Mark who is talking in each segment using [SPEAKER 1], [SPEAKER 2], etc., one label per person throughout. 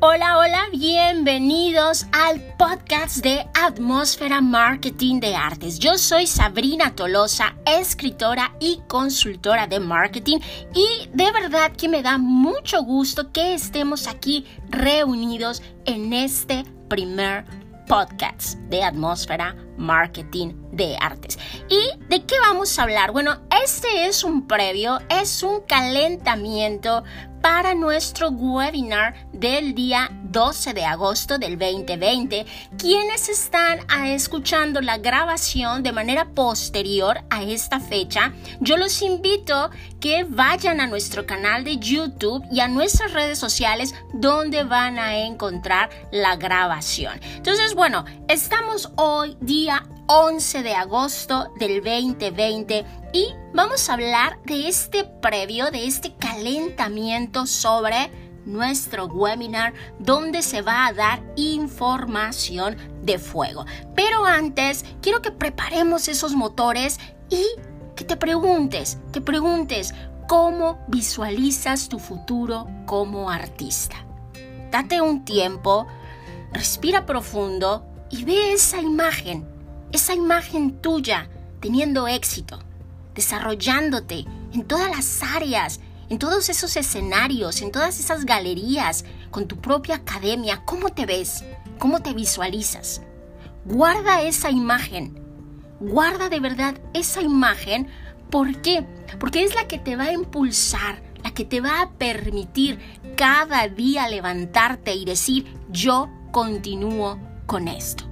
[SPEAKER 1] Hola, hola, bienvenidos al podcast de Atmósfera Marketing de Artes. Yo soy Sabrina Tolosa, escritora y consultora de marketing y de verdad que me da mucho gusto que estemos aquí reunidos en este primer podcast de Atmósfera Marketing de Artes. ¿Y de qué vamos a hablar? Bueno, este es un previo, es un calentamiento para nuestro webinar del día 12 de agosto del 2020. Quienes están escuchando la grabación de manera posterior a esta fecha, yo los invito que vayan a nuestro canal de YouTube y a nuestras redes sociales donde van a encontrar la grabación. Entonces, bueno, estamos hoy día 11 de agosto del 2020 y vamos a hablar de este previo, de este calentamiento sobre nuestro webinar donde se va a dar información de fuego. Pero antes, quiero que preparemos esos motores y que te preguntes, te preguntes cómo visualizas tu futuro como artista. Date un tiempo, respira profundo y ve esa imagen esa imagen tuya teniendo éxito, desarrollándote en todas las áreas, en todos esos escenarios, en todas esas galerías, con tu propia academia, ¿cómo te ves? ¿Cómo te visualizas? Guarda esa imagen. Guarda de verdad esa imagen. ¿Por qué? Porque es la que te va a impulsar, la que te va a permitir cada día levantarte y decir, yo continúo con esto.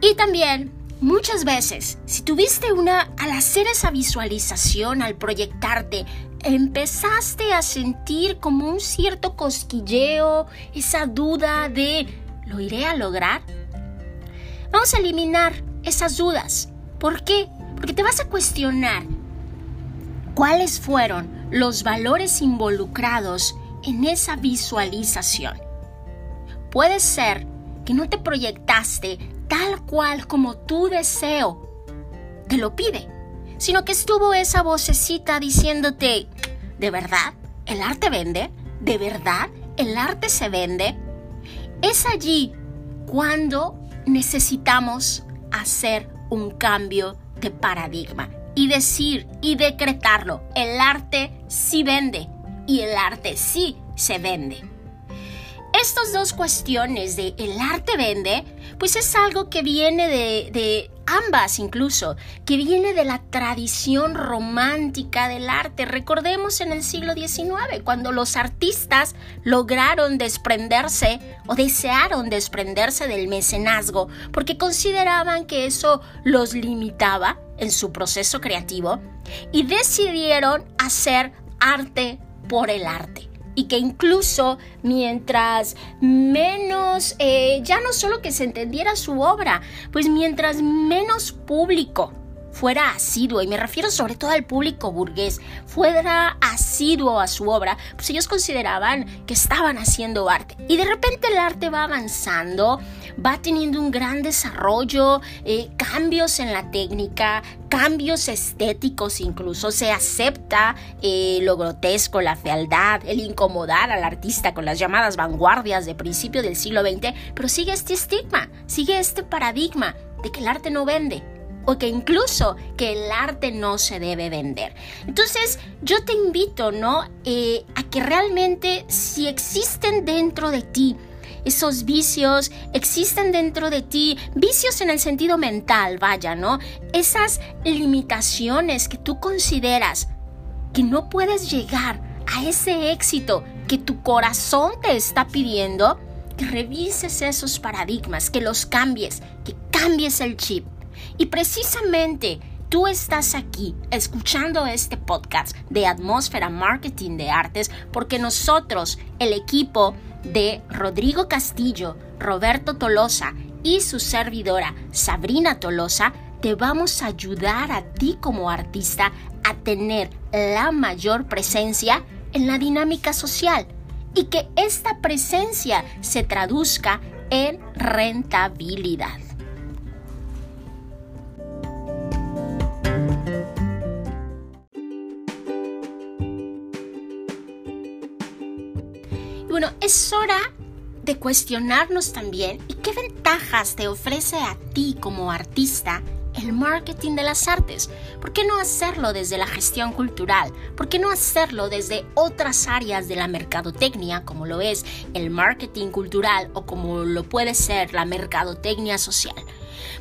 [SPEAKER 1] Y también, muchas veces, si tuviste una, al hacer esa visualización, al proyectarte, empezaste a sentir como un cierto cosquilleo, esa duda de, ¿lo iré a lograr? Vamos a eliminar esas dudas. ¿Por qué? Porque te vas a cuestionar cuáles fueron los valores involucrados en esa visualización. Puede ser que no te proyectaste tal cual como tu deseo te lo pide, sino que estuvo esa vocecita diciéndote, ¿de verdad el arte vende? ¿De verdad el arte se vende? Es allí cuando necesitamos hacer un cambio de paradigma y decir y decretarlo, el arte sí vende y el arte sí se vende. Estas dos cuestiones de el arte vende pues es algo que viene de, ambas incluso, que viene de la tradición romántica del arte. Recordemos en el siglo XIX, cuando los artistas lograron desprenderse o desearon desprenderse del mecenazgo, porque consideraban que eso los limitaba en su proceso creativo y decidieron hacer arte por el arte y que incluso mientras menos, eh, ya no solo que se entendiera su obra, pues mientras menos público fuera asiduo, y me refiero sobre todo al público burgués, fuera asiduo a su obra, pues ellos consideraban que estaban haciendo arte. Y de repente el arte va avanzando, va teniendo un gran desarrollo, eh, cambios en la técnica, cambios estéticos incluso, se acepta eh, lo grotesco, la fealdad, el incomodar al artista con las llamadas vanguardias de principio del siglo XX, pero sigue este estigma, sigue este paradigma de que el arte no vende, o que incluso que el arte no se debe vender. Entonces yo te invito, ¿no? Eh, a que realmente si existen dentro de ti esos vicios, existen dentro de ti vicios en el sentido mental, vaya, ¿no? Esas limitaciones que tú consideras que no puedes llegar a ese éxito que tu corazón te está pidiendo, que revises esos paradigmas, que los cambies, que cambies el chip y precisamente tú estás aquí escuchando este podcast de Atmósfera Marketing de Artes porque nosotros, el equipo de Rodrigo Castillo, Roberto Tolosa y su servidora Sabrina Tolosa, te vamos a ayudar a ti como artista a tener la mayor presencia en la dinámica social y que esta presencia se traduzca en rentabilidad. Es hora de cuestionarnos también y qué ventajas te ofrece a ti como artista el marketing de las artes. ¿Por qué no hacerlo desde la gestión cultural? ¿Por qué no hacerlo desde otras áreas de la mercadotecnia, como lo es el marketing cultural o como lo puede ser la mercadotecnia social?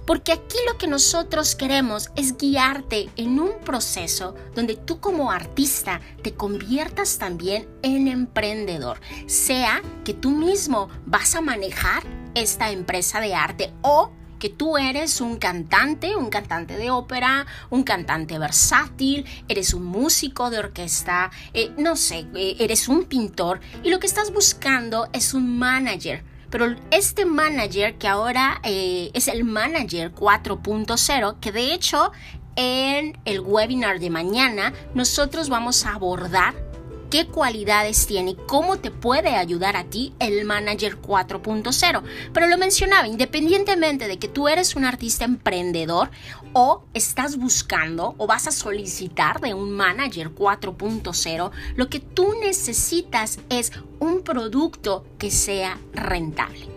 [SPEAKER 1] Porque aquí lo que nosotros queremos es guiarte en un proceso donde tú como artista te conviertas también en emprendedor. Sea que tú mismo vas a manejar esta empresa de arte o que tú eres un cantante, un cantante de ópera, un cantante versátil, eres un músico de orquesta, eh, no sé, eh, eres un pintor y lo que estás buscando es un manager. Pero este manager que ahora eh, es el manager 4.0, que de hecho en el webinar de mañana nosotros vamos a abordar qué cualidades tiene cómo te puede ayudar a ti el Manager 4.0. Pero lo mencionaba, independientemente de que tú eres un artista emprendedor o estás buscando o vas a solicitar de un Manager 4.0, lo que tú necesitas es un producto que sea rentable.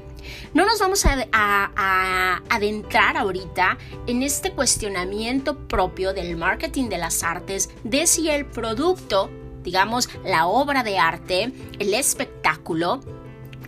[SPEAKER 1] No nos vamos a, adentrar ahorita en este cuestionamiento propio del marketing de las artes de si el producto digamos, la obra de arte, el espectáculo,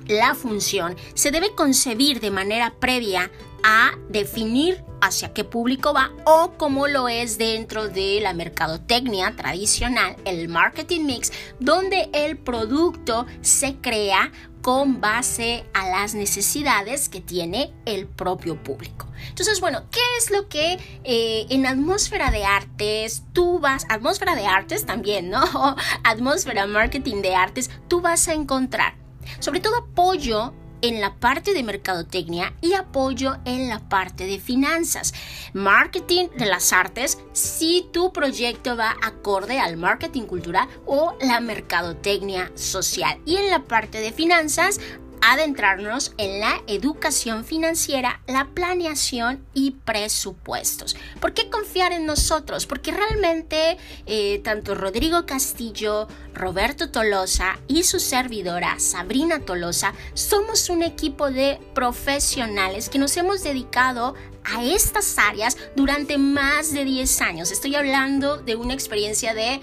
[SPEAKER 1] la función, se debe concebir de manera previa a definir hacia qué público va o como lo es dentro de la mercadotecnia tradicional, el marketing mix, donde el producto se crea con base a las necesidades que tiene el propio público. Entonces, bueno, ¿qué es lo que eh, en atmósfera de artes tú vas, atmósfera de artes también, ¿no? atmósfera marketing de artes, tú vas a encontrar? Sobre todo apoyo en la parte de mercadotecnia y apoyo en la parte de finanzas. Marketing de las artes, si tu proyecto va acorde al marketing cultural o la mercadotecnia social. Y en la parte de finanzas, adentrarnos en la educación financiera, la planeación y presupuestos. ¿Por qué confiar en nosotros? Porque realmente eh, tanto Rodrigo Castillo, Roberto Tolosa y su servidora Sabrina Tolosa somos un equipo de profesionales que nos hemos dedicado a estas áreas durante más de 10 años. Estoy hablando de una experiencia de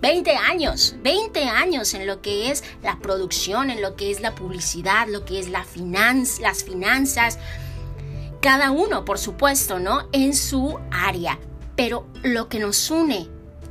[SPEAKER 1] 20 años, 20 años en lo que es la producción, en lo que es la publicidad, lo que es la las finanzas. Cada uno, por supuesto, ¿no? En su área. Pero lo que nos une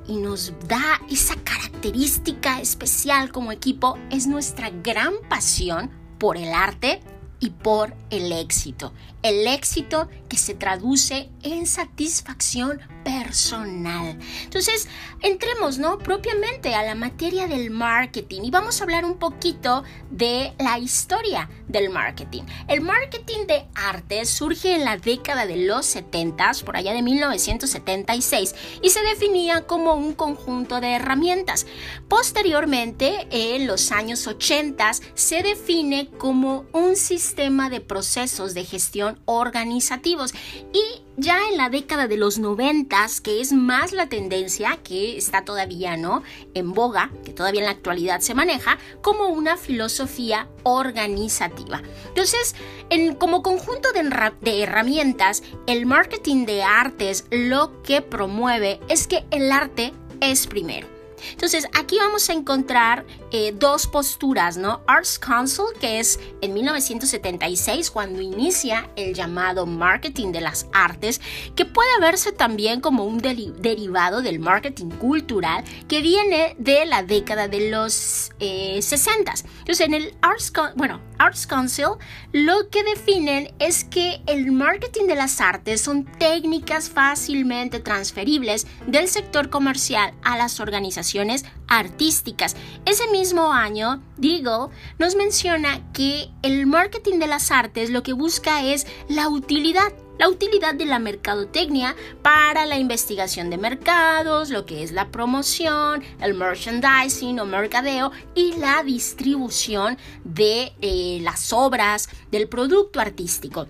[SPEAKER 1] y nos da esa característica especial como equipo es nuestra gran pasión por el arte y por el éxito. El éxito que se traduce en satisfacción personal. Entonces, entremos, ¿no? Propiamente a la materia del marketing y vamos a hablar un poquito de la historia del marketing. El marketing de arte surge en la década de los 70, por allá de 1976, y se definía como un conjunto de herramientas. Posteriormente, en los años 80, se define como un sistema de procesos de gestión organizativos y ya en la década de los noventas, que es más la tendencia que está todavía no en boga, que todavía en la actualidad se maneja, como una filosofía organizativa. Entonces, en, como conjunto de, de herramientas, el marketing de artes lo que promueve es que el arte es primero. Entonces, aquí vamos a encontrar eh, dos posturas, ¿no? Arts Council, que es en 1976 cuando inicia el llamado marketing de las artes, que puede verse también como un derivado del marketing cultural que viene de la década de los 60. Eh, Entonces, en el Arts, bueno, Arts Council lo que definen es que el marketing de las artes son técnicas fácilmente transferibles del sector comercial a las organizaciones artísticas. Ese mismo año, Deagle nos menciona que el marketing de las artes lo que busca es la utilidad la utilidad de la mercadotecnia para la investigación de mercados, lo que es la promoción, el merchandising o mercadeo y la distribución de eh, las obras del producto artístico.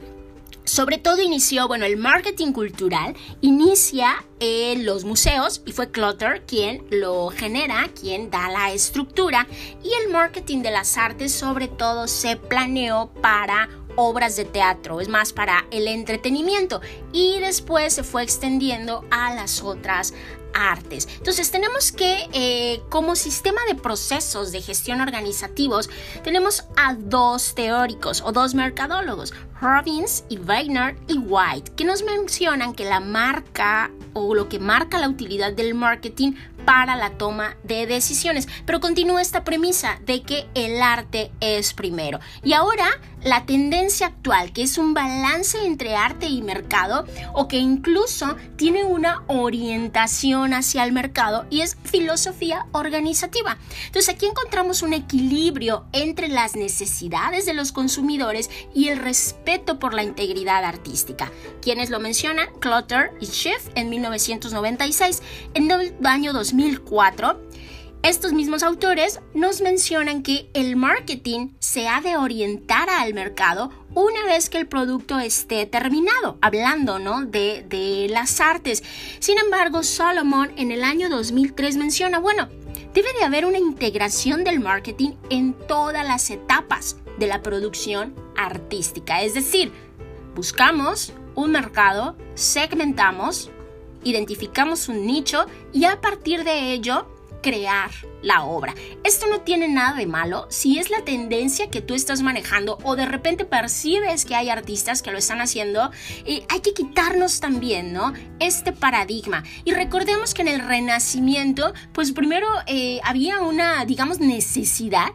[SPEAKER 1] Sobre todo inició, bueno, el marketing cultural. Inicia en los museos y fue Clutter quien lo genera, quien da la estructura. Y el marketing de las artes sobre todo se planeó para obras de teatro, es más para el entretenimiento y después se fue extendiendo a las otras artes. Entonces tenemos que, eh, como sistema de procesos de gestión organizativos, tenemos a dos teóricos o dos mercadólogos, Robbins y Wagner y White, que nos mencionan que la marca o lo que marca la utilidad del marketing para la toma de decisiones. Pero continúa esta premisa de que el arte es primero. Y ahora la tendencia actual, que es un balance entre arte y mercado, o que incluso tiene una orientación hacia el mercado y es filosofía organizativa. Entonces aquí encontramos un equilibrio entre las necesidades de los consumidores y el respeto por la integridad artística. Quienes lo mencionan, Clutter y Schiff en 1996. En el año 2004, estos mismos autores nos mencionan que el marketing se ha de orientar al mercado una vez que el producto esté terminado, hablando ¿no? de, de las artes. Sin embargo, Solomon en el año 2003 menciona, bueno, debe de haber una integración del marketing en todas las etapas de la producción artística. Es decir, buscamos un mercado, segmentamos, identificamos un nicho y a partir de ello crear la obra. Esto no tiene nada de malo si es la tendencia que tú estás manejando o de repente percibes que hay artistas que lo están haciendo. y hay que quitarnos también, ¿no? Este paradigma. Y recordemos que en el Renacimiento, pues primero eh, había una, digamos, necesidad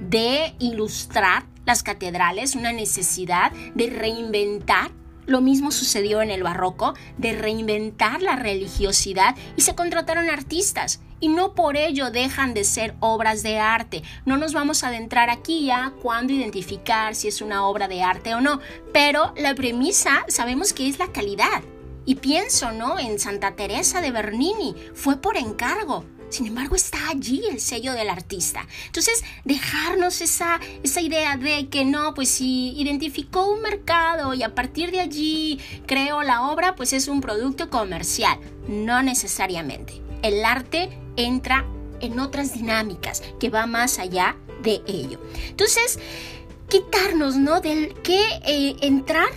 [SPEAKER 1] de ilustrar las catedrales, una necesidad de reinventar lo mismo sucedió en el barroco, de reinventar la religiosidad y se contrataron artistas y no por ello dejan de ser obras de arte. No nos vamos a adentrar aquí ya cuándo identificar si es una obra de arte o no, pero la premisa sabemos que es la calidad. Y pienso, ¿no? En Santa Teresa de Bernini, fue por encargo. Sin embargo, está allí el sello del artista. Entonces, dejarnos esa, esa idea de que no, pues si identificó un mercado y a partir de allí creo la obra, pues es un producto comercial. No necesariamente. El arte entra en otras dinámicas que va más allá de ello. Entonces, quitarnos, ¿no? Del que eh, entrar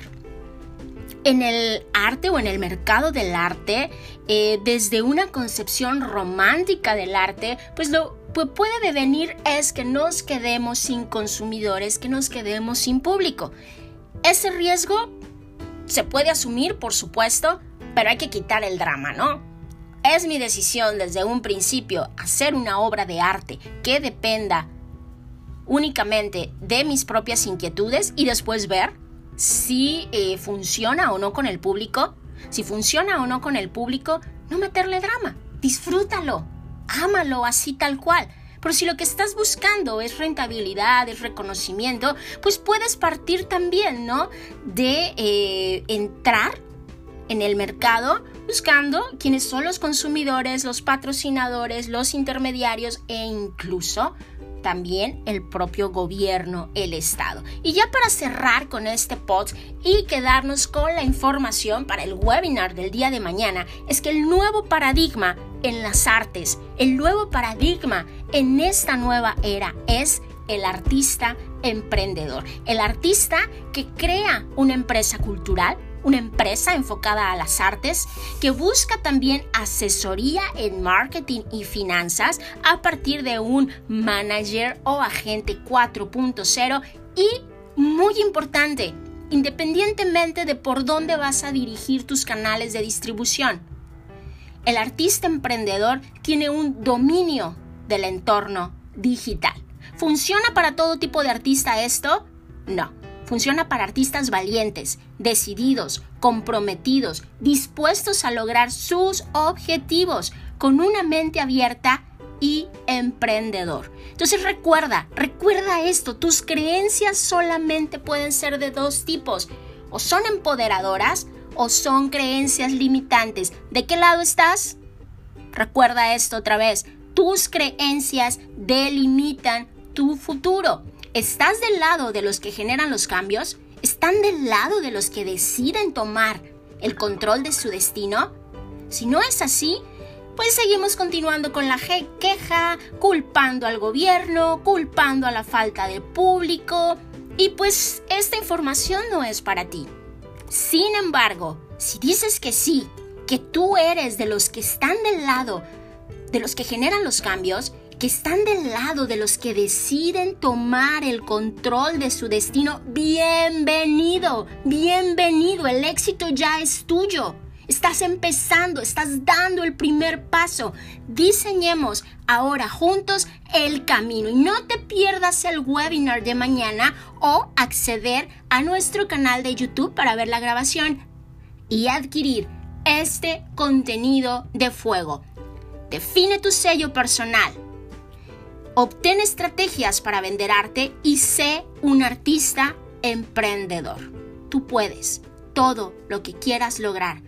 [SPEAKER 1] en el arte o en el mercado del arte, eh, desde una concepción romántica del arte, pues lo que puede devenir es que nos quedemos sin consumidores, que nos quedemos sin público. Ese riesgo se puede asumir, por supuesto, pero hay que quitar el drama, ¿no? Es mi decisión desde un principio hacer una obra de arte que dependa únicamente de mis propias inquietudes y después ver si eh, funciona o no con el público. Si funciona o no con el público, no meterle drama. Disfrútalo, ámalo así tal cual. Pero si lo que estás buscando es rentabilidad, es reconocimiento, pues puedes partir también, ¿no? De eh, entrar en el mercado buscando quiénes son los consumidores, los patrocinadores, los intermediarios e incluso también el propio gobierno, el Estado. Y ya para cerrar con este pod y quedarnos con la información para el webinar del día de mañana, es que el nuevo paradigma en las artes, el nuevo paradigma en esta nueva era es el artista emprendedor, el artista que crea una empresa cultural, una empresa enfocada a las artes que busca también asesoría en marketing y finanzas a partir de un manager o agente 4.0 y muy importante, independientemente de por dónde vas a dirigir tus canales de distribución. El artista emprendedor tiene un dominio del entorno digital. ¿Funciona para todo tipo de artista esto? No. Funciona para artistas valientes, decididos, comprometidos, dispuestos a lograr sus objetivos, con una mente abierta y emprendedor. Entonces recuerda, recuerda esto, tus creencias solamente pueden ser de dos tipos, o son empoderadoras o son creencias limitantes. ¿De qué lado estás? Recuerda esto otra vez, tus creencias delimitan tu futuro. ¿Estás del lado de los que generan los cambios? ¿Están del lado de los que deciden tomar el control de su destino? Si no es así, pues seguimos continuando con la queja, culpando al gobierno, culpando a la falta de público, y pues esta información no es para ti. Sin embargo, si dices que sí, que tú eres de los que están del lado, de los que generan los cambios, que están del lado de los que deciden tomar el control de su destino, bienvenido, bienvenido, el éxito ya es tuyo. Estás empezando, estás dando el primer paso. Diseñemos ahora juntos el camino y no te pierdas el webinar de mañana o acceder a nuestro canal de YouTube para ver la grabación y adquirir este contenido de fuego. Define tu sello personal Obtén estrategias para vender arte y sé un artista emprendedor. Tú puedes todo lo que quieras lograr.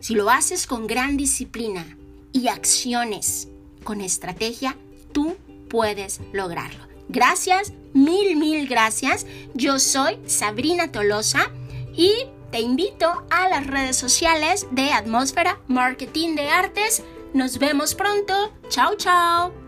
[SPEAKER 1] Si lo haces con gran disciplina y acciones con estrategia, tú puedes lograrlo. Gracias, mil, mil gracias. Yo soy Sabrina Tolosa y te invito a las redes sociales de Atmósfera Marketing de Artes. Nos vemos pronto. Chao, chao.